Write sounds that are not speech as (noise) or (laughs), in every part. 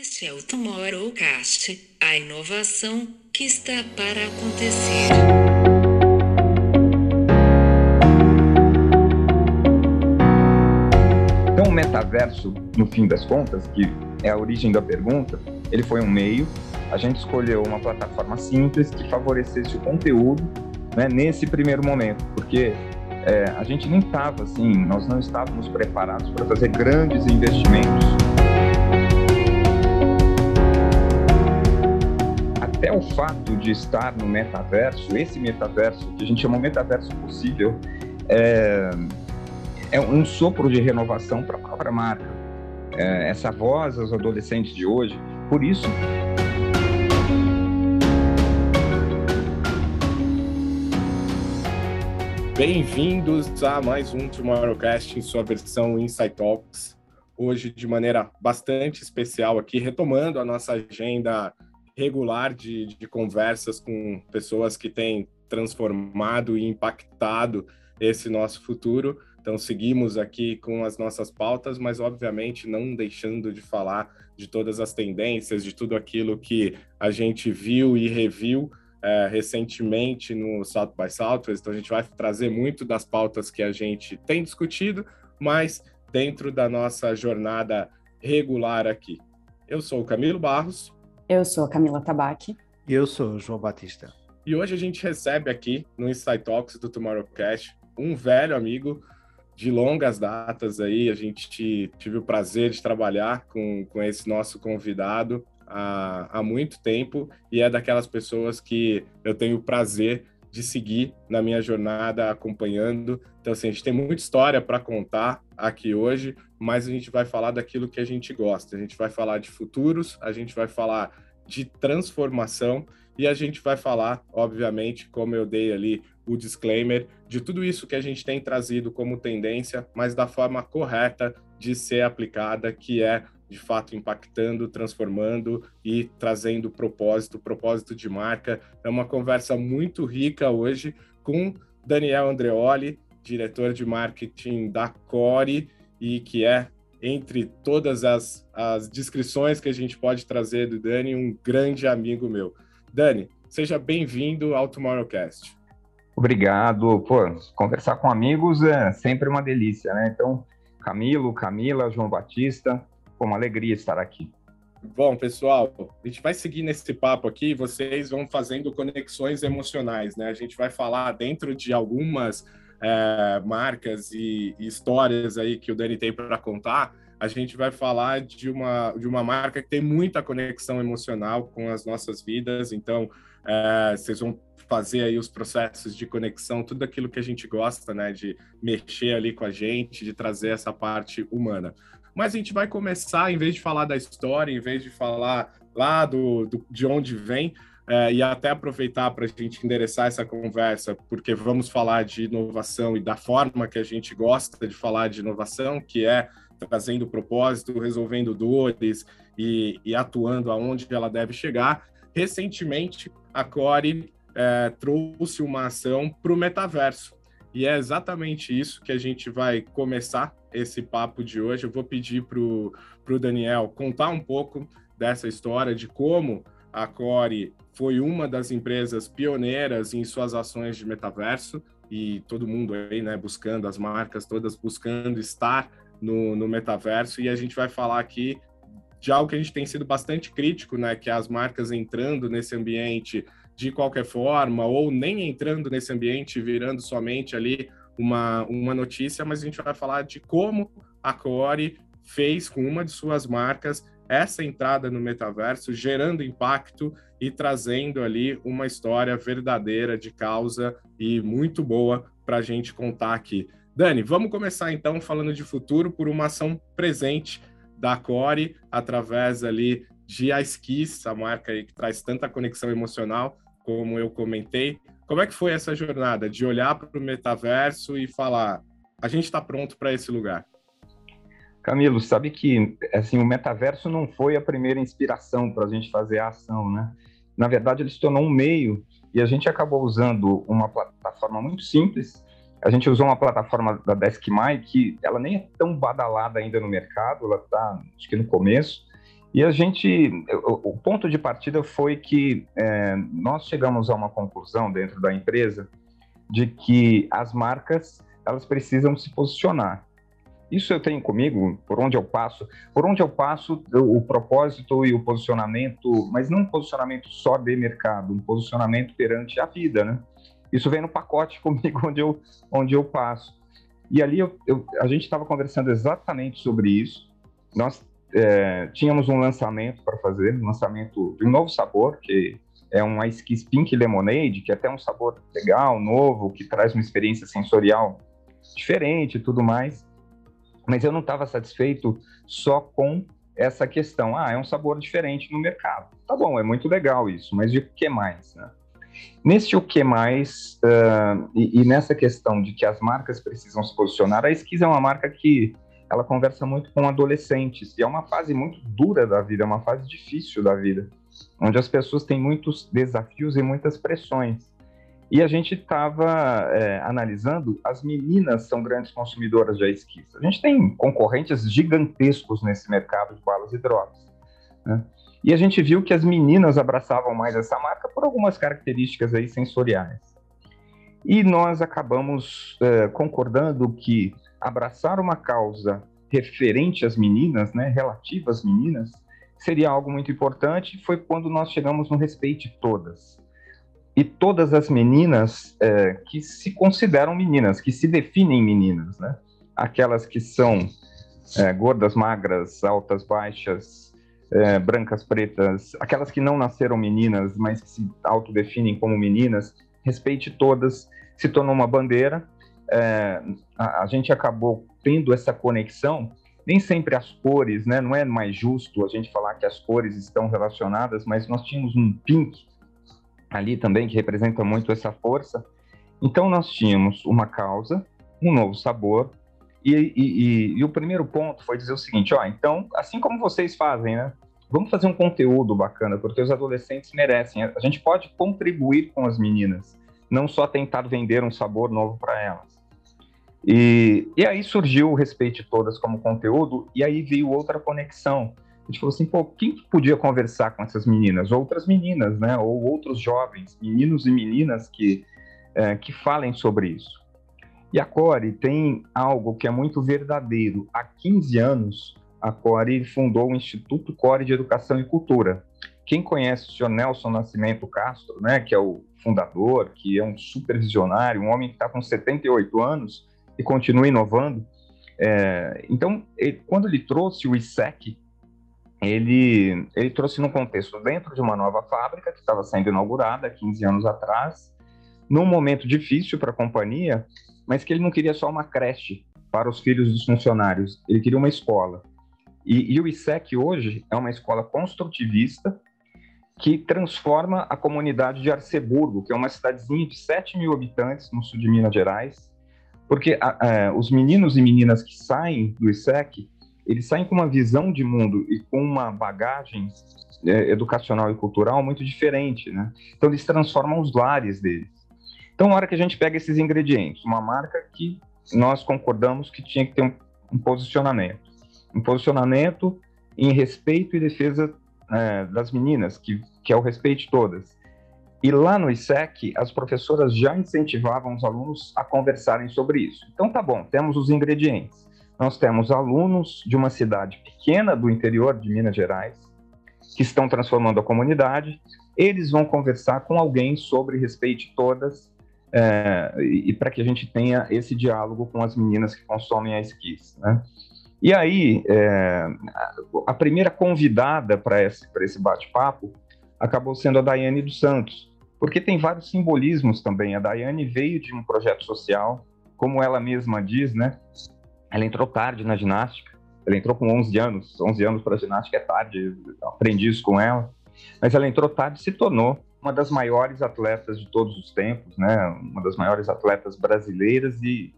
Este é o Tomorrowcast, a inovação que está para acontecer. Então, o metaverso, no fim das contas, que é a origem da pergunta, ele foi um meio. A gente escolheu uma plataforma simples que favorecesse o conteúdo né, nesse primeiro momento, porque é, a gente nem estava assim, nós não estávamos preparados para fazer grandes investimentos. Até o fato de estar no metaverso, esse metaverso, que a gente chama metaverso possível, é, é um sopro de renovação para a própria marca. É, essa voz aos adolescentes de hoje, por isso Bem-vindos a mais um Tomorrowcast em sua versão Insight Talks. Hoje, de maneira bastante especial aqui, retomando a nossa agenda regular de, de conversas com pessoas que têm transformado e impactado esse nosso futuro. Então, seguimos aqui com as nossas pautas, mas obviamente não deixando de falar de todas as tendências, de tudo aquilo que a gente viu e reviu é, recentemente no South by Southwest, então a gente vai trazer muito das pautas que a gente tem discutido, mas dentro da nossa jornada regular aqui. Eu sou o Camilo Barros. Eu sou a Camila Tabaque. E eu sou o João Batista. E hoje a gente recebe aqui no Insight Talks do Tomorrowcast um velho amigo de longas datas aí. A gente tive o prazer de trabalhar com, com esse nosso convidado, há, há muito tempo e é daquelas pessoas que eu tenho o prazer de seguir na minha jornada acompanhando. Então, assim, a gente tem muita história para contar aqui hoje, mas a gente vai falar daquilo que a gente gosta. A gente vai falar de futuros, a gente vai falar de transformação e a gente vai falar, obviamente, como eu dei ali o disclaimer, de tudo isso que a gente tem trazido como tendência, mas da forma correta de ser aplicada, que é de fato impactando, transformando e trazendo propósito, propósito de marca. É uma conversa muito rica hoje com Daniel Andreoli, diretor de marketing da Core e que é entre todas as, as descrições que a gente pode trazer do Dani, um grande amigo meu. Dani, seja bem-vindo ao Tomorrowcast. Obrigado. Pô, conversar com amigos é sempre uma delícia, né? Então, Camilo, Camila, João Batista, foi uma alegria estar aqui. Bom, pessoal, a gente vai seguir nesse papo aqui, vocês vão fazendo conexões emocionais, né? A gente vai falar dentro de algumas é, marcas e, e, histórias aí que o Dani tem para contar, a gente vai falar de uma, de uma marca que tem muita conexão emocional com as nossas vidas, então é, vocês vão fazer aí os processos de conexão, tudo aquilo que a gente gosta, né, de mexer ali com a gente, de trazer essa parte humana. Mas a gente vai começar, em vez de falar da história, em vez de falar lá do, do de onde vem, é, e até aproveitar para a gente endereçar essa conversa, porque vamos falar de inovação e da forma que a gente gosta de falar de inovação, que é trazendo propósito, resolvendo dores e, e atuando aonde ela deve chegar. Recentemente, a Core é, trouxe uma ação para o metaverso. E é exatamente isso que a gente vai começar esse papo de hoje. Eu vou pedir para o Daniel contar um pouco dessa história, de como a Core foi uma das empresas pioneiras em suas ações de metaverso e todo mundo aí, né, buscando, as marcas todas buscando estar no, no metaverso. E a gente vai falar aqui de algo que a gente tem sido bastante crítico, né, que é as marcas entrando nesse ambiente de qualquer forma, ou nem entrando nesse ambiente, virando somente ali uma, uma notícia, mas a gente vai falar de como a Core fez com uma de suas marcas essa entrada no metaverso, gerando impacto e trazendo ali uma história verdadeira de causa e muito boa para a gente contar aqui. Dani, vamos começar então falando de futuro por uma ação presente da Core através ali de Iskiss, a marca aí que traz tanta conexão emocional, como eu comentei. Como é que foi essa jornada de olhar para o metaverso e falar, a gente está pronto para esse lugar? Camilo, sabe que assim o metaverso não foi a primeira inspiração para a gente fazer a ação, né? Na verdade, ele se tornou um meio e a gente acabou usando uma plataforma muito simples. A gente usou uma plataforma da DeskMy que ela nem é tão badalada ainda no mercado, ela está acho que no começo, E a gente, o, ponto de partida foi que é, nós chegamos a uma conclusão dentro da empresa de que as marcas elas precisam se posicionar. Isso eu tenho comigo, por onde eu passo. Por onde eu passo, o propósito e o posicionamento, mas não um posicionamento só de mercado, um posicionamento perante a vida, né? Isso vem no pacote (laughs) comigo onde eu, onde eu passo. E ali eu, eu, a gente estava conversando exatamente sobre isso. Nós é, tínhamos um lançamento para fazer, um lançamento de um novo sabor, que é um Ice Kiss Pink Lemonade, que é até um sabor legal, novo, que traz uma experiência sensorial diferente e tudo mais mas eu não estava satisfeito só com essa questão. Ah, é um sabor diferente no mercado. Tá bom, é muito legal isso, mas e o que mais? Né? O que mais, uh, e, e, nessa questão de que as marcas precisam se posicionar, a Esquiz é uma marca que ela conversa muito com adolescentes, e é uma fase muito dura da vida, é uma fase difícil da vida, onde as pessoas têm muitos desafios e muitas pressões. E a gente estava é, analisando, as meninas são grandes consumidoras de esquis. A gente tem concorrentes gigantescos nesse mercado de balas e drogas. Né? E a gente viu que as meninas abraçavam mais essa marca por algumas características aí sensoriais. E nós acabamos é, concordando que abraçar uma causa referente às meninas, né, relativa às meninas, seria algo muito importante. Foi quando nós chegamos no Respeite Todas e todas as meninas é, que se consideram meninas, que se definem meninas, né? Aquelas que são é, gordas, magras, altas, baixas, é, brancas, pretas, aquelas que não nasceram meninas, mas que se autodefinem como meninas, respeite todas, se tornou uma bandeira. É, a, a, gente acabou tendo essa conexão, nem sempre as cores, né? Não é mais justo a gente falar que as cores estão relacionadas, mas nós tínhamos um pink ali também, que representa muito essa força. Então, nós tínhamos uma causa, um novo sabor, e, e, e, e o primeiro ponto foi dizer o seguinte: ó, então, assim como vocês fazem, né? Vamos fazer um conteúdo bacana, porque os adolescentes merecem. A gente pode contribuir com as meninas, não só tentar vender um sabor novo para elas. E, e aí surgiu o Respeite Todas como conteúdo, e aí veio outra conexão a gente falou assim, pô, quem que podia conversar com essas meninas? Outras meninas, né? Ou outros jovens, meninos e meninas que, é, que falem sobre isso. E a Core tem algo que é muito verdadeiro. Há 15 anos, a Core fundou o Instituto Core de Educação e Cultura. Quem conhece o senhor Nelson Nascimento Castro, né, que é o fundador, que é um supervisionário, um homem que está com 78 anos e continua inovando. É, então, ele, quando ele trouxe o ISEC, ele, ele trouxe num contexto dentro de uma nova fábrica que estava sendo inaugurada 15 anos atrás, num momento difícil para a companhia, mas que ele não queria só uma creche para os filhos dos funcionários, ele queria uma escola. E, e o ISEC hoje é uma escola construtivista que transforma a comunidade de Arceburgo, que é uma cidadezinha de 7 mil habitantes no sul de Minas Gerais, porque a, a, os meninos e meninas que saem do ISEC eles saem com uma visão de mundo e com uma bagagem é, educacional e cultural muito diferente, né? Então eles transformam os lares deles. Então, na hora que a gente pega esses ingredientes, uma marca que nós concordamos que tinha que ter um, um posicionamento, um posicionamento em respeito e defesa é, das meninas, que, que é o respeito de todas. E lá no ISEC, as professoras já incentivavam os alunos a conversarem sobre isso. Então, tá bom, temos os ingredientes nós temos alunos de uma cidade pequena do interior de Minas Gerais que estão transformando a comunidade. Eles vão conversar com alguém sobre respeite todas é, e para que a gente tenha esse diálogo com as meninas que consomem a esquis, né? E aí, é, a primeira convidada para esse, esse bate-papo acabou sendo a Daiane dos Santos, porque tem vários simbolismos também. A Daiane veio de um projeto social, como ela mesma diz, né? Ela entrou tarde na ginástica. Ela entrou com 11 anos. 11 anos para ginástica é tarde. Aprendi isso com ela. Mas ela entrou tarde e se tornou uma das maiores atletas de todos os tempos, né? Uma das maiores atletas brasileiras e,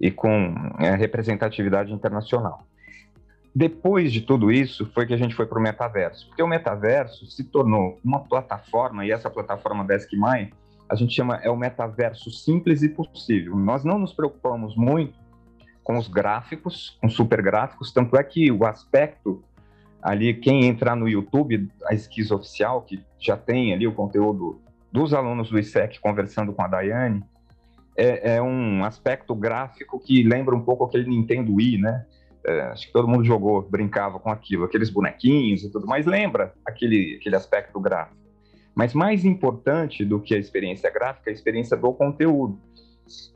e com é, representatividade internacional. Depois de tudo isso, foi que a gente foi para o metaverso, porque o metaverso se tornou uma plataforma, e essa plataforma da Esquimai, a gente chama é o metaverso simples e possível. Nós não nos preocupamos muito com os gráficos, com super gráficos, tanto é que o aspecto ali quem entrar no YouTube, a Esquiz Oficial, que já tem ali o conteúdo dos alunos do ISEC conversando com a Daiane, é, é um aspecto gráfico que lembra um pouco aquele Nintendo Wii, né? É, acho que todo mundo jogou, brincava com aquilo, aqueles bonequinhos e tudo mais, lembra aquele, aquele aspecto gráfico. Mas mais importante do que a experiência gráfica é a experiência do conteúdo.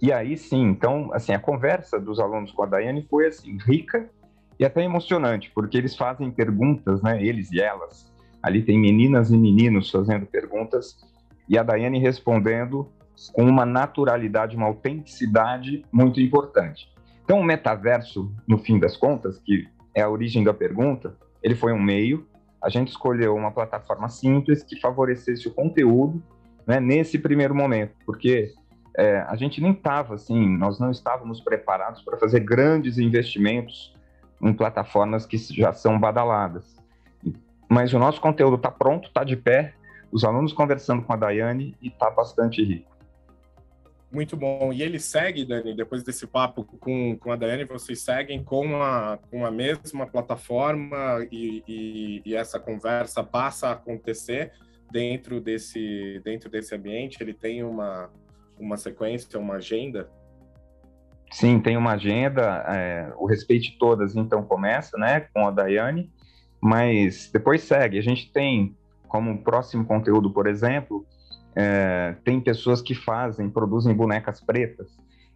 E aí sim, então, assim, a conversa dos alunos com a Daiane foi assim, rica e até emocionante, porque eles fazem perguntas, né, eles e elas. Ali tem meninas e meninos fazendo perguntas e a Daiane respondendo com uma naturalidade, uma autenticidade muito importante. Então, o metaverso, no fim das contas, que é a origem da pergunta, ele foi um meio. A gente escolheu uma plataforma simples que favorecesse o conteúdo né, nesse primeiro momento, porque é, a gente nem estava assim, nós não estávamos preparados para fazer grandes investimentos em plataformas que já são badaladas. Mas o nosso conteúdo está pronto, está de pé, os alunos conversando com a Daiane e está bastante rico. Muito bom. E ele segue, Dani, depois desse papo com, com a Dani, vocês seguem com a, com a mesma plataforma e, e, e, essa conversa passa a acontecer dentro desse, dentro desse ambiente? Ele tem uma, uma sequência, uma agenda? Sim, tem uma agenda. É, o Respeite Todas, então, começa né, com a Daiane, mas depois segue. A gente tem como próximo conteúdo, por exemplo, é, tem pessoas que fazem, produzem bonecas pretas.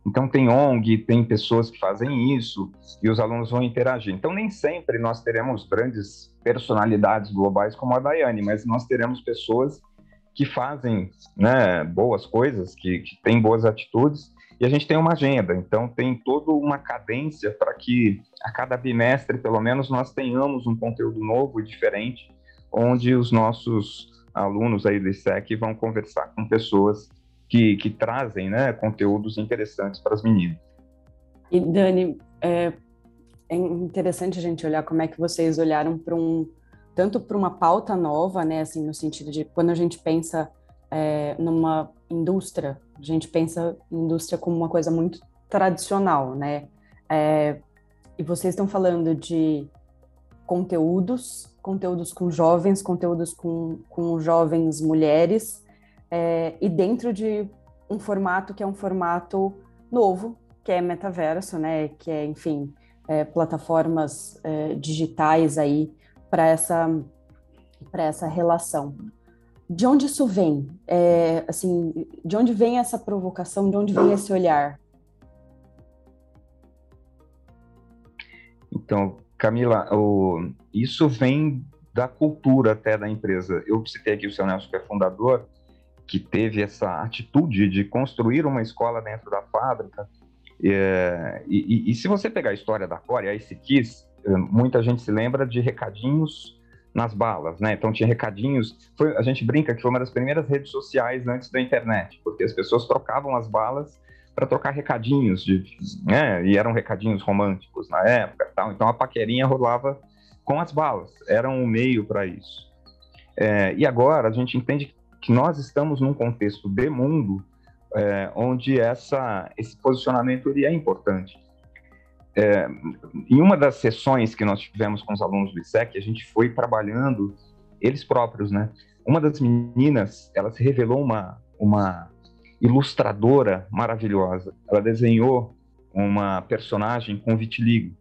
Então tem ONG, tem pessoas que fazem isso e os alunos vão interagir. Então nem sempre nós teremos grandes personalidades globais como a Daiane, mas nós teremos pessoas que fazem né, boas coisas, que, que têm boas atitudes e a gente tem uma agenda. Então tem toda uma cadência para que a cada bimestre, pelo menos, nós tenhamos um conteúdo novo e diferente, onde os nossos alunos aí do ISEC vão conversar com pessoas que, que trazem né, conteúdos interessantes para as meninas. E Dani, é, é, interessante a gente olhar como é que vocês olharam para um tanto para uma pauta nova, né, assim no sentido de quando a gente pensa é, numa indústria, a gente pensa indústria como uma coisa muito tradicional, né? É, e vocês estão falando de conteúdos, conteúdos com jovens, conteúdos com, com jovens mulheres, é, e dentro de um formato que é um formato novo, que é metaverso, né? Que é, enfim, é, plataformas é, digitais aí para essa para essa relação. De onde isso vem? É, assim, de onde vem essa provocação? De onde vem esse olhar? Então, Camila, o, isso vem da cultura até da empresa. Eu citei aqui o seu Nelson, que é fundador, que teve essa atitude de construir uma escola dentro da fábrica. É, e, e, e, se você pegar a história da Core, a Kiss, é, muita gente se lembra de recadinhos nas balas, né? Então tinha recadinhos. Foi, a gente brinca que foi uma das primeiras redes sociais antes da internet, porque as pessoas trocavam as balas para trocar recadinhos, de, né? E eram recadinhos românticos na época, tal. Então a paquerinha rolava com as balas, era um meio para isso. É, e agora a gente entende que nós estamos num contexto de mundo é, onde essa, esse posicionamento ele é importante. É, em uma das sessões que nós tivemos com os alunos do ISEC, a gente foi trabalhando eles próprios, né? Uma das meninas, ela se revelou uma, uma ilustradora maravilhosa. Ela desenhou uma personagem com vitiligo,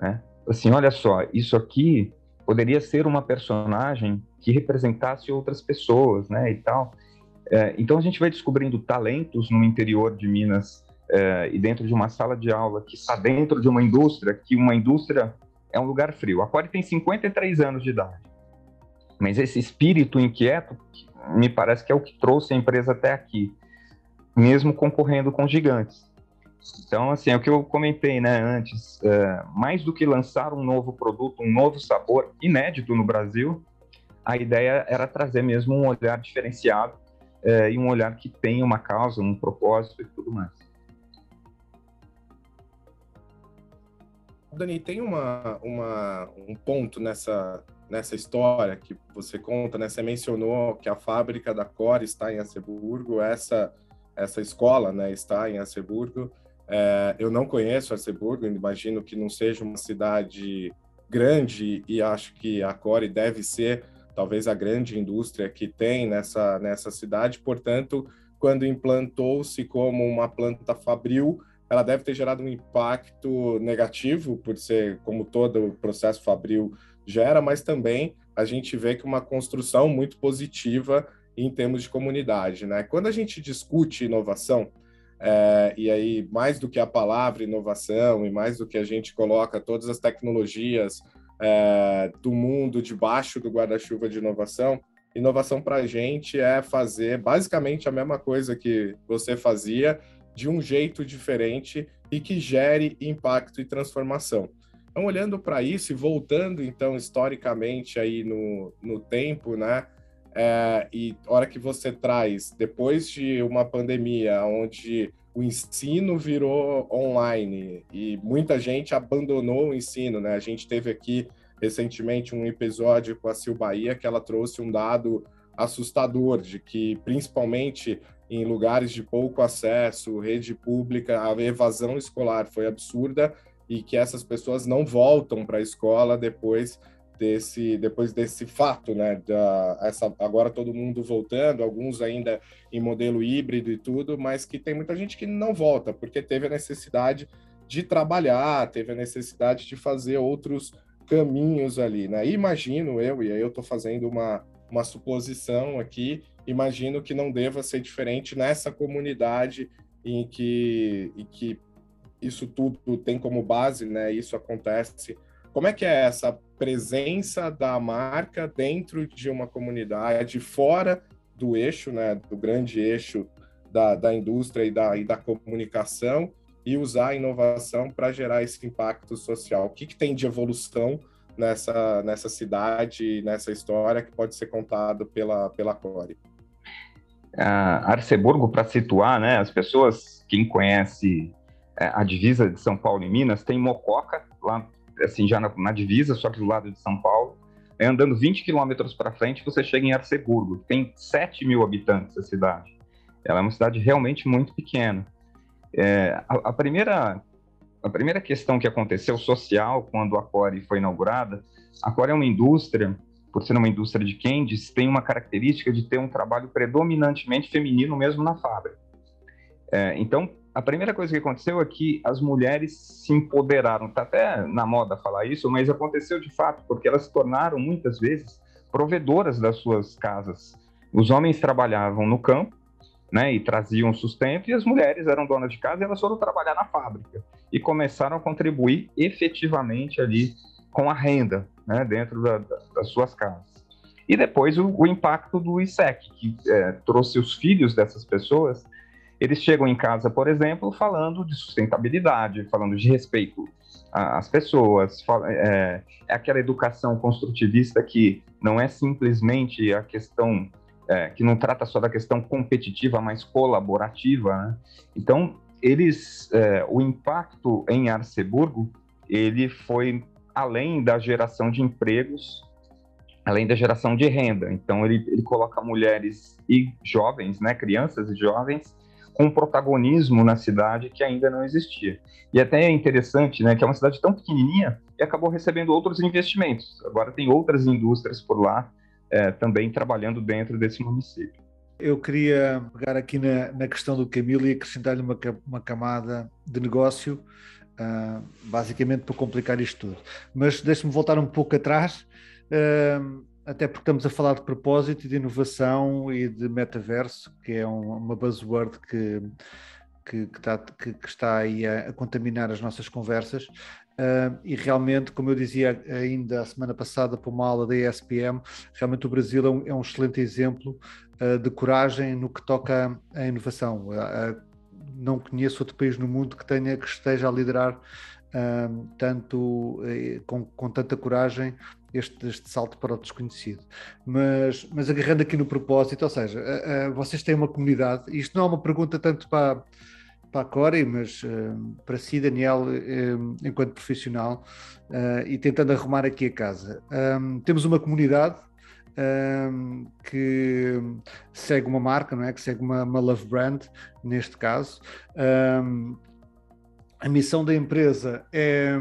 né? Assim, olha só, isso aqui poderia ser uma personagem que representasse outras pessoas, né, e tal. É, então a gente vai descobrindo talentos no interior de Minas é, e dentro de uma sala de aula que está dentro de uma indústria, que uma indústria é um lugar frio. A Core tem 53 anos de idade, mas esse espírito inquieto me parece que é o que trouxe a empresa até aqui mesmo concorrendo com gigantes. Então, assim, é o que eu comentei né, antes, é, mais do que lançar um novo produto, um novo sabor inédito no Brasil, a ideia era trazer mesmo um olhar diferenciado é, e um olhar que tem uma causa, um propósito e tudo mais. Dani, tem uma, uma, um ponto nessa, nessa história que você conta, né? Você mencionou que a fábrica da Core está em Aceburgo, essa essa escola né, está em Arceburgo. É, eu não conheço Arceburgo, imagino que não seja uma cidade grande e acho que a Core deve ser talvez a grande indústria que tem nessa, nessa cidade. Portanto, quando implantou-se como uma planta fabril, ela deve ter gerado um impacto negativo, por ser como todo o processo fabril gera, mas também a gente vê que uma construção muito positiva em termos de comunidade. Né? Quando a gente discute inovação, é, e aí mais do que a palavra inovação e mais do que a gente coloca todas as tecnologias é, do mundo debaixo do guarda-chuva de inovação, inovação para a gente é fazer basicamente a mesma coisa que você fazia de um jeito diferente e que gere impacto e transformação. Então, olhando para isso e voltando, então, historicamente aí no, no tempo, né? É, e hora que você traz, depois de uma pandemia onde o ensino virou online e muita gente abandonou o ensino, né? A gente teve aqui recentemente um episódio com a Sil Bahia que ela trouxe um dado assustador de que principalmente em lugares de pouco acesso, rede pública, a evasão escolar foi absurda e que essas pessoas não voltam para a escola depois desse depois desse fato, né? Da, essa, agora todo mundo voltando, alguns ainda em modelo híbrido e tudo, mas que tem muita gente que não volta porque teve a necessidade de trabalhar, teve a necessidade de fazer outros caminhos ali, né? Imagino eu, e aí eu estou fazendo uma, uma suposição aqui, imagino que não deva ser diferente nessa comunidade em que, em que isso tudo tem como base, né? Isso acontece. Como é que é essa presença da marca dentro de uma comunidade, fora do eixo, né? Do grande eixo da, da indústria e da, e da comunicação, e usar a inovação para gerar esse impacto social. O que, que tem de evolução nessa, nessa cidade, nessa história que pode ser contado pela, pela Core? Uh, Arceburgo, para situar, né, as pessoas, quem conhece é, a divisa de São Paulo e Minas, tem Mococa, lá, assim, já na, na divisa, só que do lado de São Paulo. É, andando 20 quilômetros para frente, você chega em Arceburgo. Tem 7 mil habitantes a cidade. Ela é uma cidade realmente muito pequena. É, a, a, primeira, a primeira questão que aconteceu social quando a Core foi inaugurada, a Core é uma indústria, por ser uma indústria de candies, tem uma característica de ter um trabalho predominantemente feminino mesmo na fábrica. É, então, a primeira coisa que aconteceu é que as mulheres se empoderaram. Está até na moda falar isso, mas aconteceu de fato, porque elas se tornaram muitas vezes provedoras das suas casas. Os homens trabalhavam no campo né, e traziam sustento, e as mulheres eram donas de casa e elas foram trabalhar na fábrica e começaram a contribuir efetivamente ali com a renda né, dentro da, da, das suas casas. E depois o, o impacto do ISEC, que é, trouxe os filhos dessas pessoas, eles chegam em casa, por exemplo, falando de sustentabilidade, falando de respeito às pessoas, é, é aquela educação construtivista que não é simplesmente a questão é, que não trata só da questão competitiva, mas colaborativa. Né? Então, eles, é, o impacto em Arceburgo, ele foi além da geração de empregos, além da geração de renda. Então, ele, ele coloca mulheres e jovens, né, crianças e jovens, com protagonismo na cidade que ainda não existia. E até é interessante, né, que é uma cidade tão pequenininha e acabou recebendo outros investimentos. Agora tem outras indústrias por lá é, também trabalhando dentro desse município. Eu queria pegar aqui na, na questão do Camilo e acrescentar-lhe uma, uma camada de negócio, uh, basicamente para complicar isto tudo. Mas deixe-me voltar um pouco atrás, uh, até porque estamos a falar de propósito, de inovação e de metaverso, que é um, uma buzzword que, que, que, está, que, que está aí a, a, contaminar as nossas conversas. Uh, e realmente, como eu dizia ainda a semana passada para uma aula da ESPM, realmente o Brasil é um, é um excelente exemplo uh, de coragem no que toca à inovação. Uh, não conheço outro país no mundo que tenha que esteja a liderar tanto eh, com, com, tanta coragem este, este, salto para o desconhecido. Mas, mas agarrando aqui no propósito, ou seja, vocês têm uma comunidade, e isto não é uma pergunta tanto para para a Corey, mas uh, para si, Daniel, uh, enquanto profissional, uh, e tentando arrumar aqui a casa. Um, temos uma comunidade um, que segue uma marca, não é? Que segue uma, uma love brand, neste caso. Um, a missão da empresa é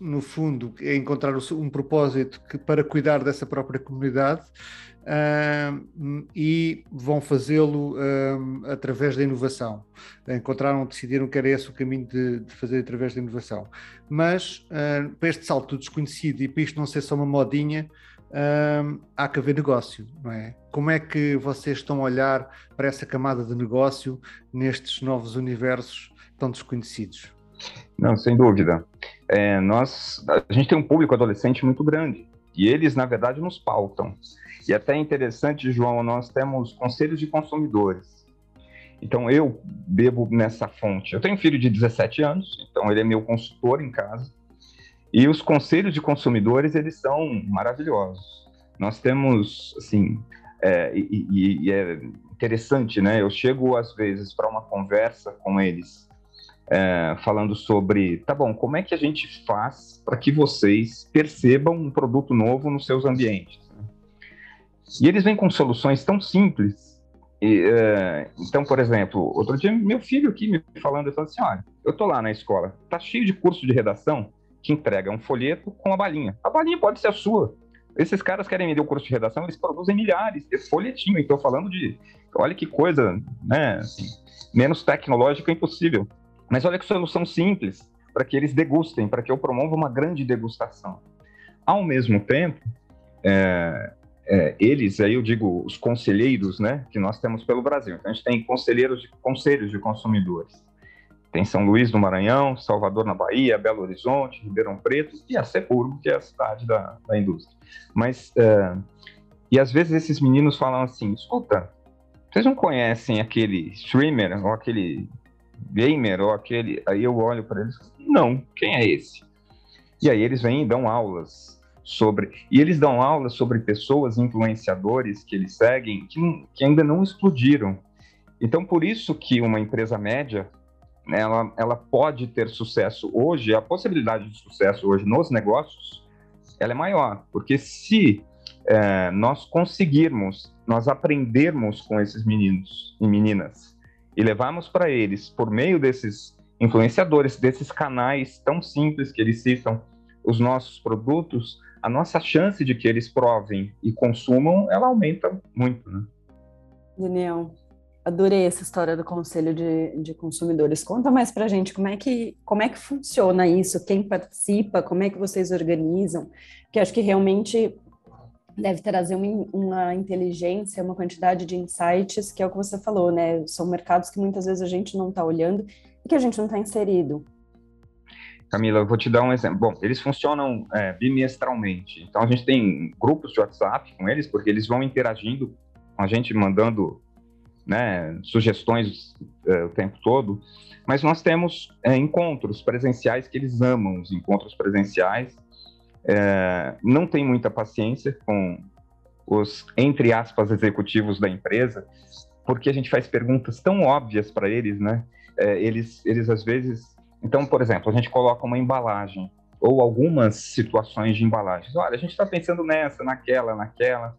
no fundo, é encontrar um propósito que, para cuidar dessa própria comunidade e vão fazê-lo através da inovação. Encontraram, decidiram que era esse o caminho de, de fazer através da inovação. Mas para este salto desconhecido e para isto não ser só uma modinha, há que haver negócio, não é? Como é que vocês estão a olhar para essa camada de negócio nestes novos universos tão desconhecidos? Não, sem dúvida. É, nós, a gente tem um público adolescente muito grande e eles, na verdade, nos pautam. E até é interessante, João, nós temos conselhos de consumidores. Então, eu bebo nessa fonte. Eu tenho um filho de 17 anos, então ele é meu consultor em casa. E os conselhos de consumidores, eles são maravilhosos. Nós temos, assim, é, e, e, e é interessante, né? Eu chego, às vezes, para uma conversa com eles, é, falando sobre, tá bom, como é que a gente faz para que vocês percebam um produto novo nos seus ambientes? E eles vêm com soluções tão simples. E, uh, então, por exemplo, outro dia meu filho aqui me falando, ele falou assim, olha, eu tô lá na escola, tá cheio de curso de redação que entrega um folheto com uma balinha. A balinha pode ser a sua. Esses caras querem vender o curso de redação, eles produzem milhares de folhetinho. Então, falando de, olha que coisa, né, assim, menos tecnológica impossível. Mas olha que solução simples para que eles degustem, para que eu promova uma grande degustação. Ao mesmo tempo, é, é, eles, aí eu digo os conselheiros, né, que nós temos pelo Brasil. Então, a gente tem conselheiros de, conselhos de consumidores. Tem São Luís do Maranhão, Salvador na Bahia, Belo Horizonte, Ribeirão Preto e a Sepurgo, que é a cidade da, da indústria. Mas, é, e às vezes esses meninos falam assim, escuta, vocês não conhecem aquele streamer ou aquele gamer ou aquele... Aí eu olho para eles, não, quem é esse? E aí eles vêm e dão aulas sobre. E eles dão aulas sobre pessoas influenciadores que eles seguem que, que ainda não explodiram. Então, por isso que uma empresa média né, ela, ela pode ter sucesso hoje, a possibilidade de sucesso hoje nos negócios, ela é maior, porque se é, nós conseguirmos, nós aprendermos com esses meninos e meninas e levarmos para eles, por meio desses influenciadores, desses canais tão simples que eles citam, os nossos produtos, a nossa chance de que eles provem e consumam, ela aumenta muito, né? Daniel, adorei essa história do Conselho de, de Consumidores. Conta mais para gente como é, que, como é que funciona isso, quem participa, como é que vocês organizam, porque acho que realmente deve trazer uma, uma inteligência, uma quantidade de insights, que é o que você falou, né? São mercados que muitas vezes a gente não está olhando e que a gente não está inserido. Camila, eu vou te dar um exemplo. Bom, eles funcionam é, bimestralmente. Então, a gente tem grupos de WhatsApp com eles, porque eles vão interagindo com a gente, mandando né, sugestões é, o tempo todo. Mas nós temos é, encontros presenciais que eles amam, os encontros presenciais. É, não tem muita paciência com os, entre aspas, executivos da empresa, porque a gente faz perguntas tão óbvias para eles, né? É, eles, eles, às vezes, então, por exemplo, a gente coloca uma embalagem ou algumas situações de embalagens. Olha, a gente está pensando nessa, naquela, naquela.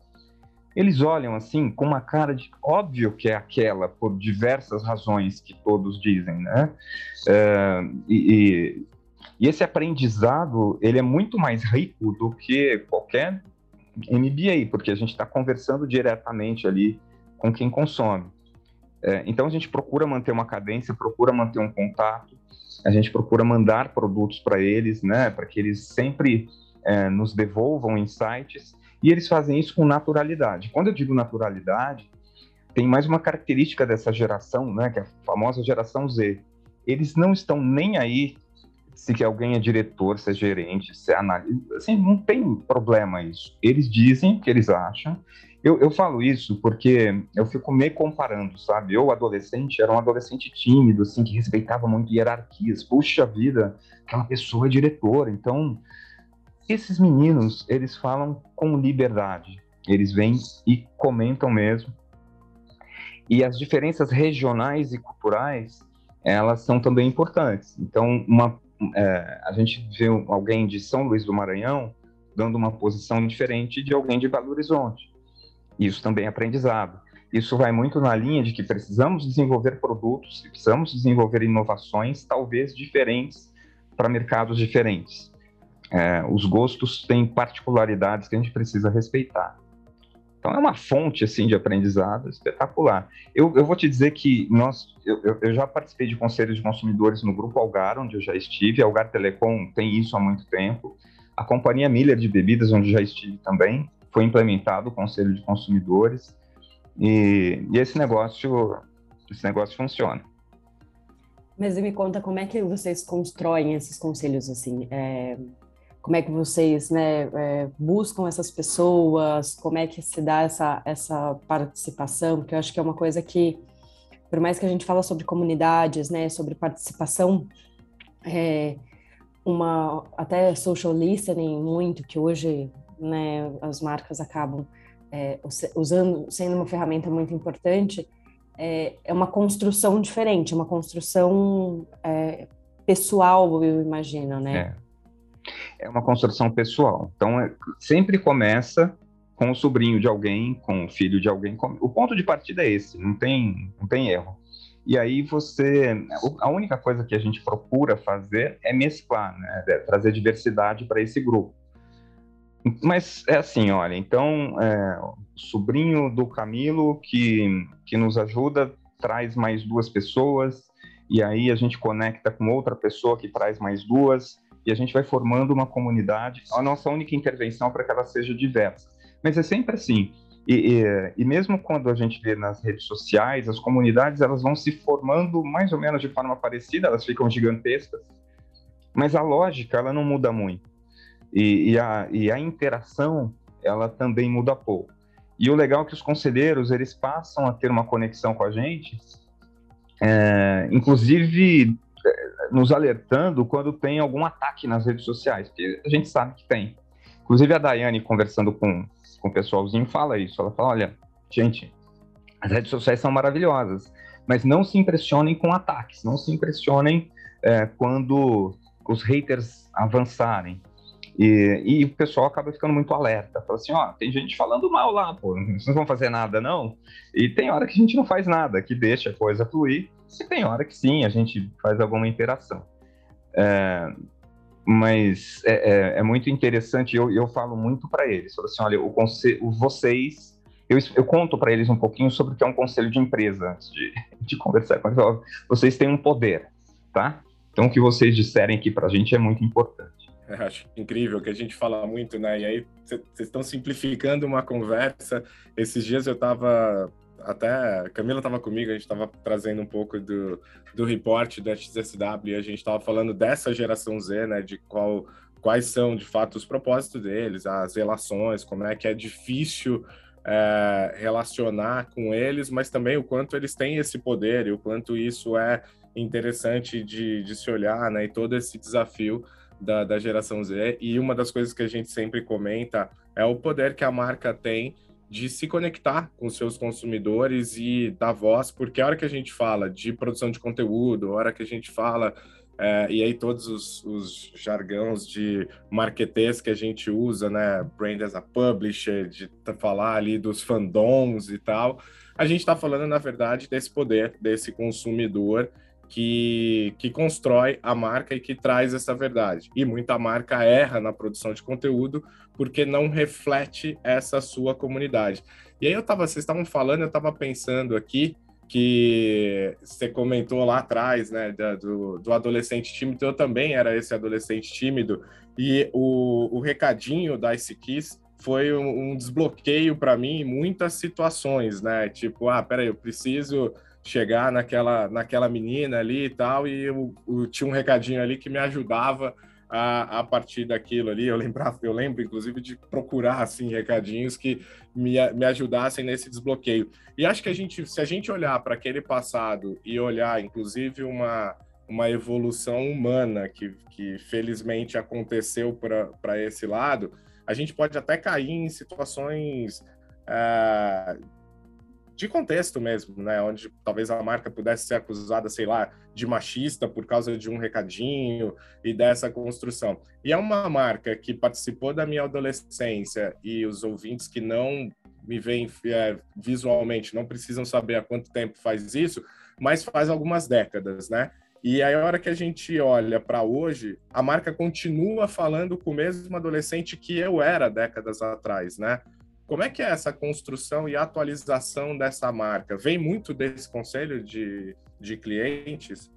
Eles olham assim com uma cara de óbvio que é aquela por diversas razões que todos dizem, né? É, e, e esse aprendizado ele é muito mais rico do que qualquer MBA, porque a gente está conversando diretamente ali com quem consome. É, então a gente procura manter uma cadência, procura manter um contato, a gente procura mandar produtos para eles, né, para que eles sempre é, nos devolvam insights, e eles fazem isso com naturalidade. Quando eu digo naturalidade, tem mais uma característica dessa geração, né, que é a famosa geração Z. Eles não estão nem aí se que alguém é diretor, se é gerente, se é analista, assim, não tem problema isso. Eles dizem o que eles acham eu, eu falo isso porque eu fico me comparando, sabe? Eu, adolescente, era um adolescente tímido, assim, que respeitava muito hierarquias. Puxa vida, aquela pessoa é diretora. Então, esses meninos, eles falam com liberdade. Eles vêm e comentam mesmo. E as diferenças regionais e culturais, elas são também importantes. Então, uma, é, a gente vê alguém de São Luís do Maranhão dando uma posição diferente de alguém de Belo Horizonte. Isso também é aprendizado. Isso vai muito na linha de que precisamos desenvolver produtos, precisamos desenvolver inovações, talvez diferentes para mercados diferentes. é, os gostos têm particularidades que a gente precisa respeitar. Então é uma fonte assim de aprendizado espetacular. Eu, eu vou te dizer que nós, eu, eu, já participei de conselhos de consumidores no grupo Algar, onde eu já estive. A Algar Telecom tem isso há muito tempo. A companhia Miller de bebidas, onde já estive também, foi implementado o conselho de consumidores. E, e esse negócio, esse negócio funciona. Mas me conta como é que vocês constroem esses conselhos assim? É como é que vocês né, é, buscam essas pessoas, como é que se dá essa, essa participação, porque eu acho que é uma coisa que, por mais que a gente fala sobre comunidades, né, sobre participação, é, uma até social listening muito que hoje né, as marcas acabam é, usando sendo uma ferramenta muito importante é, é uma construção diferente uma construção é, pessoal eu imagino né é uma construção pessoal. Então, é, sempre começa com o sobrinho de alguém, com o filho de alguém. Com... O ponto de partida é esse, não tem, não tem erro. E aí você, a única coisa que a gente procura fazer é mesclar, né? É trazer diversidade para esse grupo. Mas é assim, olha, então, é, sobrinho do Camilo que, que nos ajuda traz mais duas pessoas, e aí a gente conecta com outra pessoa que traz mais duas, e a gente vai formando uma comunidade. A nossa única intervenção é para que ela seja diversa. Mas é sempre assim. E, e, e, mesmo quando a gente vê nas redes sociais, as comunidades elas vão se formando mais ou menos de forma parecida, elas ficam gigantescas, mas a lógica ela não muda muito. E, e a, a interação ela também muda pouco. E o legal é que os conselheiros eles passam a ter uma conexão com a gente, é, inclusive nos alertando quando tem algum ataque nas redes sociais, porque a gente sabe que tem. Inclusive a Daiane, conversando com, com o pessoalzinho, fala isso. Ela fala, olha, gente, as redes sociais são maravilhosas, mas não se impressionem com ataques, não se impressionem é, quando os haters avançarem. E, e, o pessoal acaba ficando muito alerta. Fala assim, ó, tem gente falando mal lá, pô, vocês não vão fazer nada, não? E tem hora que a gente não faz nada, que deixa a coisa fluir, e tem hora que sim, a gente faz alguma interação. É, mas é, é, é, muito interessante, eu, eu falo muito para eles, falo assim, olha, o conselho, vocês, eu, eu conto para eles um pouquinho sobre o que é um conselho de empresa, antes de, (laughs) de conversar com eles, vocês têm um poder, tá? Então, o que vocês disserem aqui para a gente é muito importante. (laughs) Acho incrível que a gente fala muito, né? E aí vocês estão simplificando uma conversa. Esses dias eu estava até Camila estava comigo, a gente estava trazendo um pouco do, do report da XSW e a gente estava falando dessa geração Z, né? De qual, quais são de fato os propósitos deles, as relações, como é que é difícil é, relacionar com eles, mas também o quanto eles têm esse poder e o quanto isso é interessante de, de se olhar, né? E todo esse desafio da, da geração Z. E uma das coisas que a gente sempre comenta é o poder que a marca tem de se conectar com seus consumidores e dar voz, porque a hora que a gente fala de produção de conteúdo, a hora que a gente fala, é, e aí todos os, os jargões de marketês que a gente usa, né, brand as a publisher, de falar ali dos fandoms e tal, a gente está falando, na verdade, desse poder, desse consumidor que, que constrói a marca e que traz essa verdade. E muita marca erra na produção de conteúdo porque não reflete essa sua comunidade. E aí eu tava, vocês estavam falando, eu estava pensando aqui que você comentou lá atrás, né, do, do adolescente tímido, eu também era esse adolescente tímido, e o, o recadinho da Ice Kiss foi um, um desbloqueio para mim em muitas situações, né, tipo, ah, peraí, eu preciso chegar naquela, naquela menina ali e tal, e eu, eu tinha um recadinho ali que me ajudava a, a partir daquilo ali. Eu lembrava, eu lembro, inclusive, de procurar assim recadinhos que me, me ajudassem nesse desbloqueio. E acho que a gente, se a gente olhar para aquele passado e olhar, inclusive, uma, uma evolução humana que, que felizmente aconteceu para esse lado, a gente pode até cair em situações uh, de contexto mesmo, né? Onde talvez a marca pudesse ser acusada, sei lá, de machista por causa de um recadinho e dessa construção. E é uma marca que participou da minha adolescência e os ouvintes que não me veem é, visualmente não precisam saber há quanto tempo faz isso, mas faz algumas décadas, né? E aí, a hora que a gente olha para hoje, a marca continua falando com o mesmo adolescente que eu era décadas atrás, né? Como é que é essa construção e atualização dessa marca? Vem muito desse conselho de, de clientes?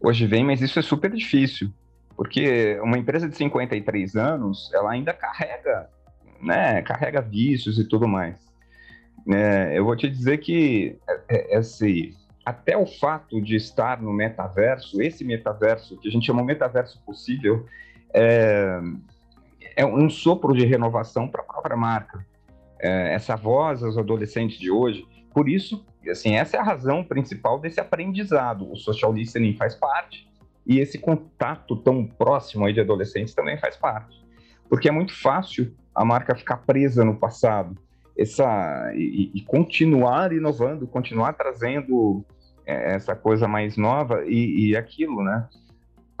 Hoje vem, mas isso é super difícil, porque uma empresa de 53 anos, ela ainda carrega, né, carrega vícios e tudo mais. É, eu vou te dizer que é, é, esse, até o fato de estar no metaverso, esse metaverso, que a gente chama metaverso possível, é, é um sopro de renovação para a própria marca. É, essa voz aos adolescentes de hoje, por isso, assim, essa é a razão principal desse aprendizado. O social listening faz parte e esse contato tão próximo aí de adolescentes também faz parte. Porque é muito fácil a marca ficar presa no passado essa e, e continuar inovando, continuar trazendo é, essa coisa mais nova e, e aquilo, né?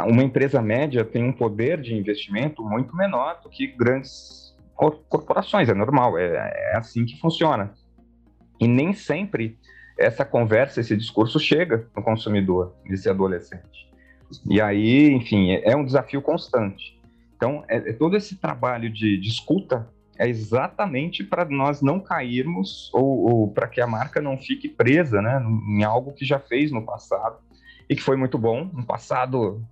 Uma empresa média tem um poder de investimento muito menor do que grandes corporações, é normal, é, é assim que funciona. E nem sempre essa conversa, esse discurso chega no consumidor, nesse adolescente. E aí, enfim, é, é um desafio constante. Então, é, é todo esse trabalho de, de escuta é exatamente para nós não cairmos ou, ou para que a marca não fique presa né, em algo que já fez no passado e que foi muito bom, um passado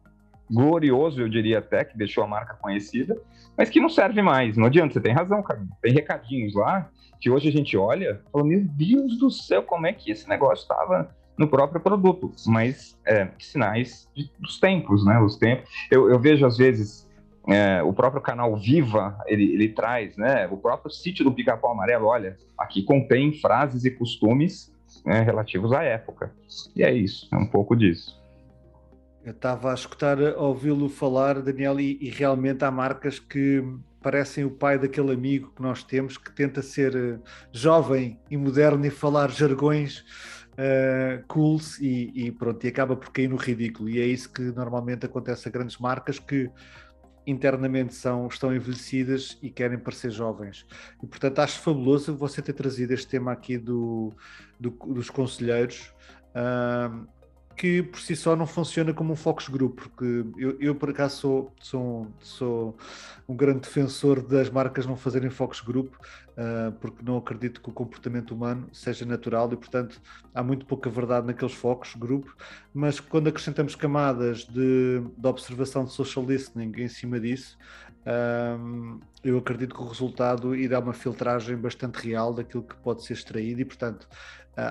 glorioso, eu diria até, que deixou a marca conhecida, mas que não serve mais. Não adianta, você tem razão, cara. Tem recadinhos lá que hoje a gente olha e fala, meu Deus do céu, como é que esse negócio estava no próprio produto? Mas é, sinais de, dos tempos, né? Os tempos. Eu, eu vejo às vezes é, o próprio canal Viva, ele, ele traz, né? O próprio sítio do Pica-Pau Amarelo, olha, aqui contém frases e costumes né, relativos à época. E é isso, é um pouco disso. Eu estava a escutar, a ouvi-lo falar, Daniel, e, e, realmente há marcas que parecem o pai daquele amigo que nós temos que tenta ser uh, jovem e moderno e falar jargões uh, cools e, e, pronto, e acaba por cair no ridículo. E é isso que normalmente acontece a grandes marcas que internamente são, estão envelhecidas e querem parecer jovens. E, portanto, acho fabuloso você ter trazido este tema aqui do, do dos conselheiros, uh, que por si só não funciona como um focus group, porque eu, eu por acaso sou, sou, sou um grande defensor das marcas não fazerem focus group, uh, porque não acredito que o comportamento humano seja natural e, portanto, há muito pouca verdade naqueles focos group, mas quando acrescentamos camadas de, de observação de social listening em cima disso, um, eu acredito que o resultado irá uma filtragem bastante real daquilo que pode ser extraído e, portanto,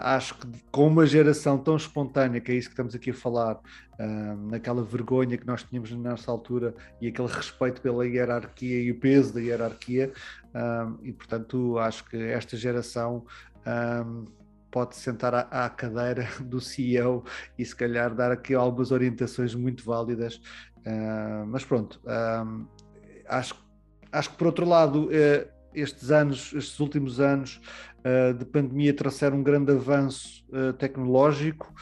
acho que com uma geração tão espontânea, que é isso que estamos aqui a falar, uh, naquela vergonha que nós tínhamos na nossa altura e aquele respeito pela hierarquia e o peso da hierarquia, um, e, portanto, acho que esta geração. Pode sentar à, cadeira (laughs) do CEO e se calhar dar aqui algumas orientações muito válidas. Mas pronto, acho, acho que por outro lado, eh, estes anos, estes últimos anos eh, de pandemia trouxeram um grande avanço eh, tecnológico,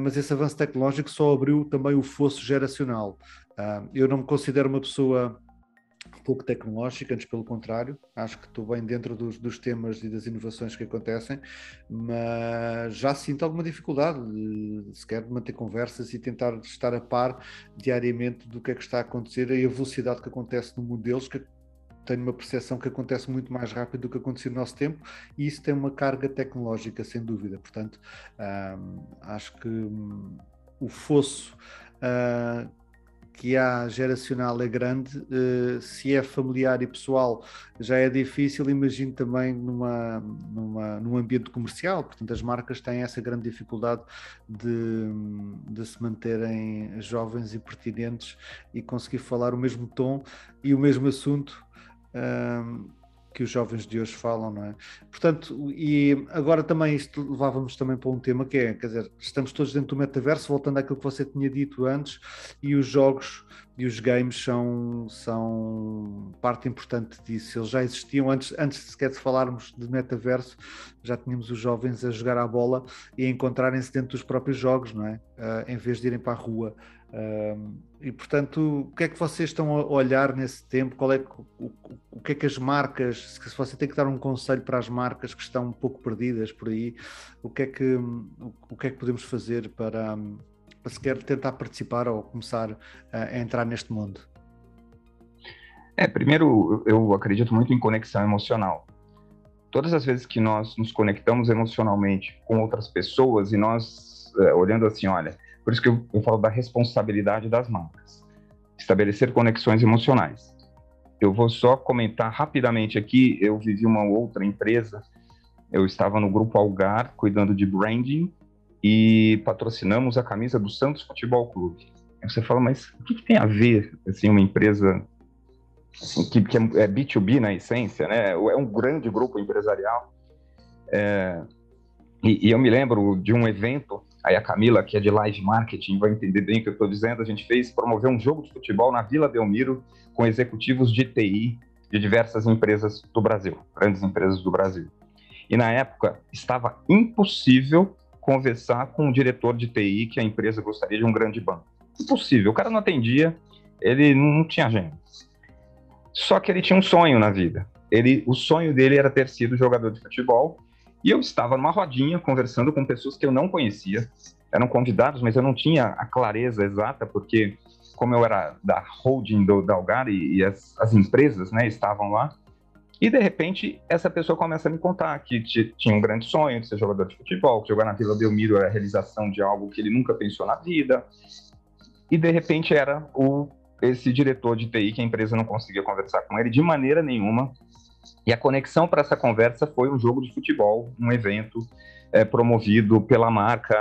mas esse avanço tecnológico só abriu também o fosso geracional. eu não me considero uma pessoa pouco tecnológica, antes pelo contrário, acho que estou bem dentro dos, dos, temas e das inovações que acontecem, mas já sinto alguma dificuldade de, sequer de manter conversas e tentar estar a par diariamente do que é que está a acontecer e a velocidade que acontece no mundo deles, que tenho uma percepção que acontece muito mais rápido do que acontecia no nosso tempo e isso tem uma carga tecnológica, sem dúvida. Portanto, acho que hum, o fosso uh, que há geracional é grande, uh, se é familiar e pessoal já é difícil, imagino também numa, numa, num ambiente comercial, portanto as marcas têm essa grande dificuldade de, de se manterem jovens e pertinentes e conseguir falar o mesmo tom e o mesmo assunto uh, que os jovens de hoje falam, não é? Portanto, e agora também isto levávamos também para um tema que é, quer dizer, estamos todos dentro do metaverso, voltando àquilo que você tinha dito antes, e os jogos e os games são, são parte importante disso. Eles já existiam antes, antes sequer de falarmos de metaverso, já tínhamos os jovens a jogar à bola e a encontrarem-se dentro dos próprios jogos, não é? Uh, em vez de irem para a rua. Uh, e portanto, o que é que vocês estão a olhar nesse tempo? Qual é que, o, o, que é que as marcas, se você tem que dar um conselho para as marcas que estão um pouco perdidas por aí, o que é que, o, o que, é que podemos fazer para, para sequer tentar participar ou começar a entrar neste mundo? É, primeiro, eu acredito muito em conexão emocional. Todas as vezes que nós nos conectamos emocionalmente com outras pessoas e nós, é, olhando assim, olha, por isso que eu, eu falo da responsabilidade das marcas, estabelecer conexões emocionais. Eu vou só comentar rapidamente aqui, eu vivi uma outra empresa, eu estava no grupo Algar, cuidando de branding, e patrocinamos a camisa do Santos Futebol Clube. Aí você fala, mas o que, que tem a ver, assim, uma empresa assim, que, que, é B2B na essência, né? É um grande grupo empresarial. É, e, e, eu me lembro de um evento, aí a Camila, que é de live marketing, vai entender bem o que eu estou dizendo, a gente fez promover um jogo de futebol na Vila Belmiro com executivos de TI de diversas empresas do Brasil, grandes empresas do Brasil. E na época estava impossível conversar com o diretor de TI que a empresa gostaria de um grande banco. Impossível, o cara não atendia, ele não tinha agenda. Só que ele tinha um sonho na vida. Ele, o sonho dele era ter sido jogador de futebol. E eu estava numa rodinha conversando com pessoas que eu não conhecia. Eram convidados, mas eu não tinha a clareza exata, porque como eu era da holding do, da e, e as, as, empresas né, estavam lá, e de repente essa pessoa começa a me contar que tinha um grande sonho de ser jogador de futebol, que jogar na Vila Belmiro era a realização de algo que ele nunca pensou na vida, e de repente era o esse diretor de TI que a empresa não conseguia conversar com ele de maneira nenhuma. E a conexão para essa conversa foi um jogo de futebol, um evento é, promovido pela marca,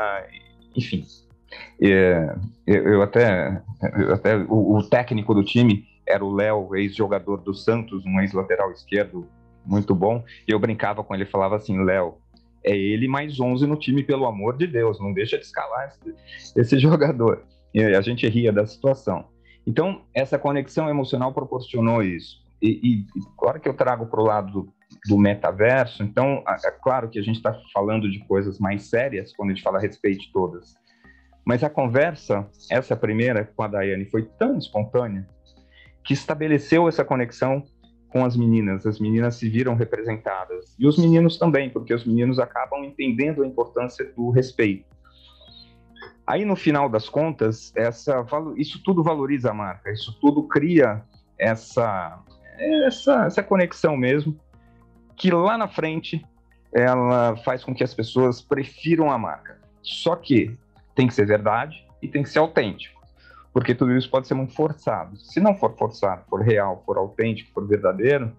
enfim. É, eu até, eu até o, o, técnico do time era o Léo, ex-jogador do Santos, um ex-lateral esquerdo muito bom. E eu brincava com ele, falava assim, Léo, é ele mais 11 no time, pelo amor de Deus, não deixa de escalar esse, esse (laughs) jogador. E a gente ria da situação. Então, essa conexão emocional proporcionou isso. E, e claro que eu trago para o lado do, do, metaverso, então, é claro que a gente está falando de coisas mais sérias quando a gente fala a respeito de todas. Mas a conversa, essa primeira com a Daiane, foi tão espontânea que estabeleceu essa conexão com as meninas. As meninas se viram representadas. E os meninos também, porque os meninos acabam entendendo a importância do respeito. Aí, no final das contas, essa, isso tudo valoriza a marca, isso tudo cria essa, essa, essa conexão mesmo, que lá na frente ela faz com que as pessoas prefiram a marca. Só que tem que ser verdade e tem que ser autêntico, porque tudo isso pode ser muito forçado. Se não for forçado, for real, for autêntico, for verdadeiro,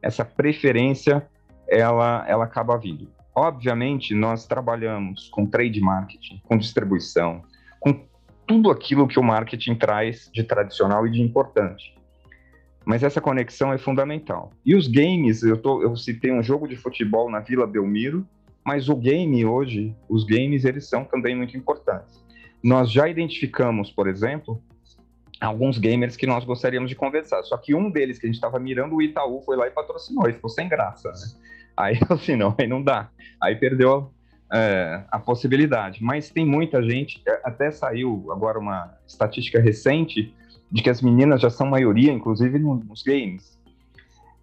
essa preferência ela, ela acaba vindo. Obviamente, nós trabalhamos com trade marketing, com distribuição, com tudo aquilo que o marketing traz de tradicional e de importante. Mas essa conexão é fundamental. E os games, eu, tô, eu citei um jogo de futebol na Vila Belmiro, mas o game hoje, os games, eles são também muito importantes. Nós já identificamos, por exemplo, alguns gamers que nós gostaríamos de conversar. Só que um deles que a gente estava mirando, o Itaú foi lá e patrocinou, e ficou sem graça. Né? Aí (laughs) assim, não, aí não dá. Aí perdeu é, a possibilidade. Mas tem muita gente, é, até saiu agora uma estatística recente de que as meninas já são maioria, inclusive nos games.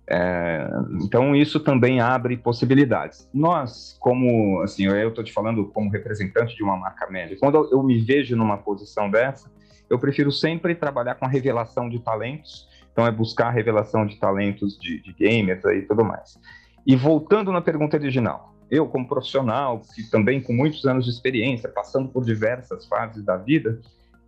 É, então isso também abre possibilidades. Nós, como assim, eu estou te falando como representante de uma marca média, quando eu me vejo numa posição dessa, eu prefiro sempre trabalhar com a revelação de talentos. Então é buscar a revelação de talentos de, de gamers e tudo mais. E voltando na pergunta original, eu como profissional, que também com muitos anos de experiência, passando por diversas fases da vida,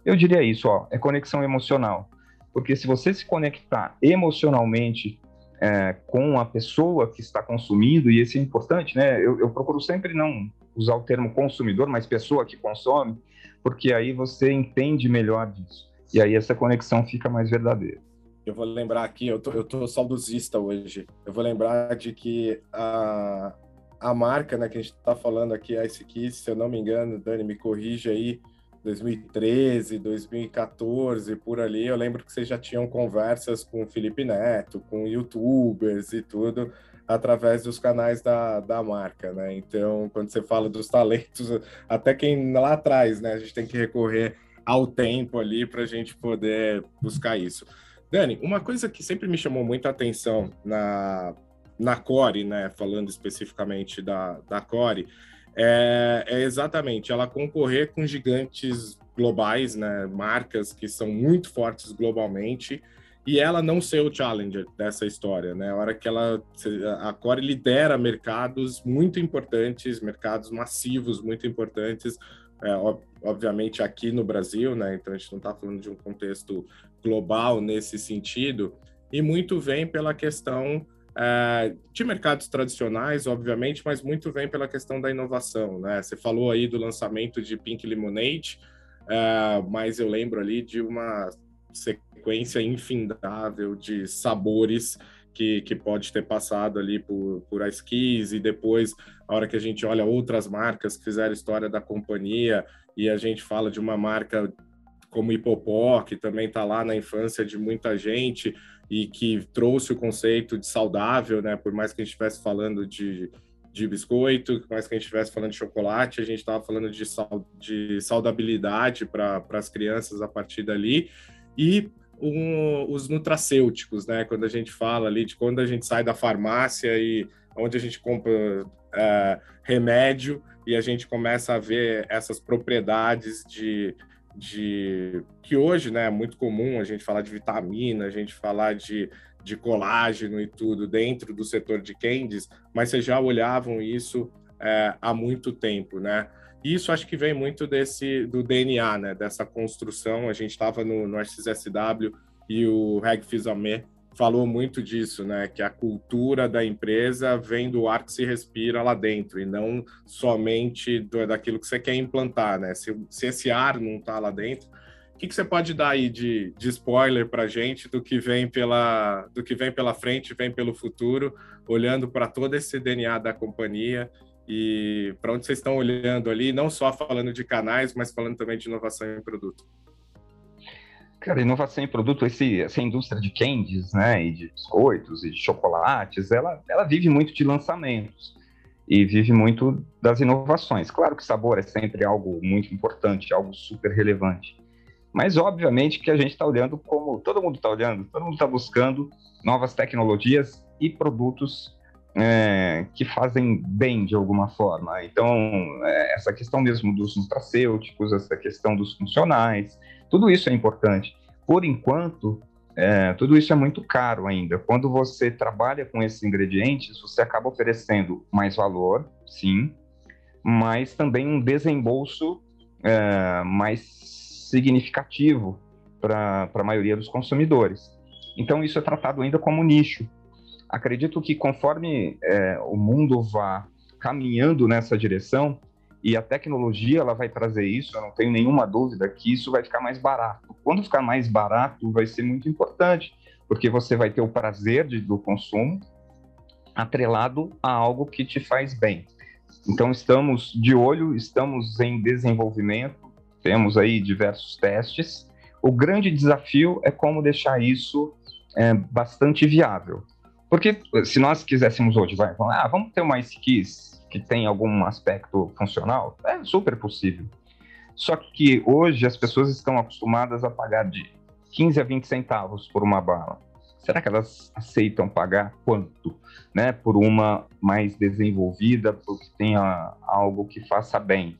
eu diria isso, ó, é conexão emocional. Porque se você se conectar emocionalmente é, com a pessoa que está consumindo, e isso é importante, né? Eu, eu procuro sempre não usar o termo consumidor, mas pessoa que consome, porque aí você entende melhor disso. E aí essa conexão fica mais verdadeira eu vou lembrar aqui, eu tô, eu tô saudosista hoje. Eu vou lembrar de que a, a marca né, que a gente está falando aqui, a Ice Kiss, se eu não me engano, Dani, me corrige aí, 2013, 2014, por ali, eu lembro que vocês já tinham conversas com o Felipe Neto, com youtubers e tudo, através dos canais da, da marca, né? Então, quando você fala dos talentos, até quem lá atrás, né, a gente tem que recorrer ao tempo ali para a gente poder buscar isso. Dani, uma coisa que sempre me chamou muita atenção na, na Core, né, falando especificamente da, da Core, é, é, exatamente ela concorrer com gigantes globais, né, marcas que são muito fortes globalmente, e ela não ser o challenger dessa história, né? A hora que ela a Core lidera mercados muito importantes, mercados massivos muito importantes, é, obviamente aqui no Brasil, né? Então a gente não está falando de um contexto global nesse sentido, e muito vem pela questão é, de mercados tradicionais, obviamente, mas muito vem pela questão da inovação, né? Você falou aí do lançamento de Pink Lemonade, é, mas eu lembro ali de uma sequência infindável de sabores que, que pode ter passado ali por, por Ice Keys, e depois, a hora que a gente olha outras marcas que fizeram história da companhia, e a gente fala de uma marca como Hipopó, que também está lá na infância de muita gente, e que trouxe o conceito de saudável, né? Por mais que a gente estivesse falando de, de biscoito, por mais que a gente estivesse falando de chocolate, a gente estava falando de, sal, de saudabilidade para as crianças a partir dali. E um, os nutracêuticos, né? Quando a gente fala ali de quando a gente sai da farmácia e onde a gente compra uh, remédio e a gente começa a ver essas propriedades de, de que hoje né, é muito comum a gente falar de vitamina, a gente falar de, de colágeno e tudo dentro do setor de candies, mas vocês já olhavam isso é, há muito tempo, né? Isso acho que vem muito desse do DNA, né? Dessa construção. A gente estava no, no RXSW e o Reg Fizamé falou muito disso, né? Que a cultura da empresa vem do ar que se respira lá dentro e não somente do, daquilo que você quer implantar, né? Se, se esse ar não está lá dentro, o que, que você pode dar aí de, de spoiler para gente do que vem pela do que vem pela frente, vem pelo futuro, olhando para todo esse DNA da companhia e para onde vocês estão olhando ali, não só falando de canais, mas falando também de inovação em produto. Cara, inovação em produto, esse, essa indústria de candies, né, e de biscoitos e de chocolates, ela, ela vive muito de lançamentos e vive muito das inovações. Claro que sabor é sempre algo muito importante, algo super relevante, mas obviamente que a gente está olhando como todo mundo está olhando, todo mundo está buscando novas tecnologias e produtos é, que fazem bem de alguma forma. Então, é, essa questão mesmo dos nutracêuticos, essa questão dos funcionais, tudo isso é importante. Por enquanto, é, tudo isso é muito caro ainda. Quando você trabalha com esses ingredientes, você acaba oferecendo mais valor, sim, mas também um desembolso é, mais significativo para a maioria dos consumidores. Então, isso é tratado ainda como nicho acredito que conforme é, o mundo vá caminhando nessa direção e a tecnologia ela vai trazer isso, eu não tenho nenhuma dúvida que isso vai ficar mais barato. Quando ficar mais barato, vai ser muito importante, porque você vai ter o prazer de, do consumo atrelado a algo que te faz bem. Então estamos de olho, estamos em desenvolvimento, temos aí diversos testes. O grande desafio é como deixar isso é, bastante viável. Porque se nós quiséssemos hoje, vai, ah, vamos ter uma esquis que tem algum aspecto funcional, é super possível. Só que hoje as pessoas estão acostumadas a pagar de 15 a 20 centavos por uma bala. Será que elas aceitam pagar quanto? Né, por uma mais desenvolvida, porque tenha algo que faça bem?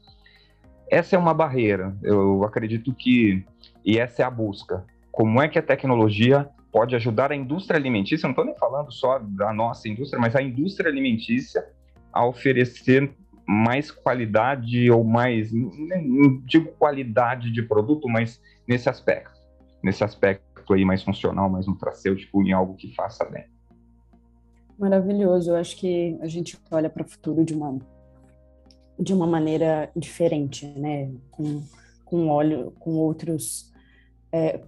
Essa é uma barreira. Eu acredito que, e essa é a busca. Como é que a tecnologia pode ajudar a indústria alimentícia, não estou nem falando só da nossa indústria, mas a indústria alimentícia a oferecer mais qualidade ou mais, não digo qualidade de produto, mas nesse aspecto, nesse aspecto aí mais funcional, mais nutracêutico, em algo que faça bem. Maravilhoso, eu acho que a gente olha para o futuro de uma de uma maneira diferente, né? Com, com óleo, com outros é,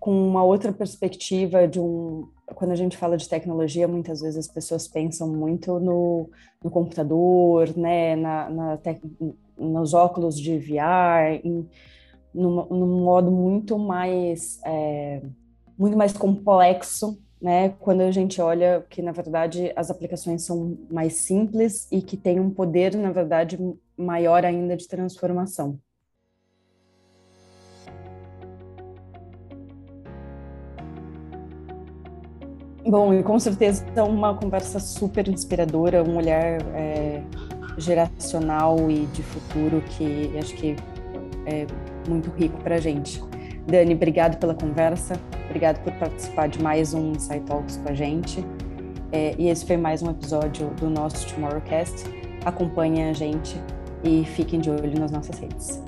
com uma outra perspectiva de um quando a gente fala de tecnologia muitas vezes as pessoas pensam muito no, no computador né na, na tec, nos óculos de VR em, num, num modo muito mais é, muito mais complexo né quando a gente olha que na verdade as aplicações são mais simples e que têm um poder na verdade maior ainda de transformação Bom, e com certeza é uma conversa super inspiradora, um olhar é, geracional e de futuro que acho que é, muito rico para a gente. Dani, obrigado pela conversa, obrigado por participar de mais um Insight Talks com a gente. É, e esse foi mais um episódio do nosso Tomorrowcast. Acompanhem a gente e fiquem de olho nas nossas redes.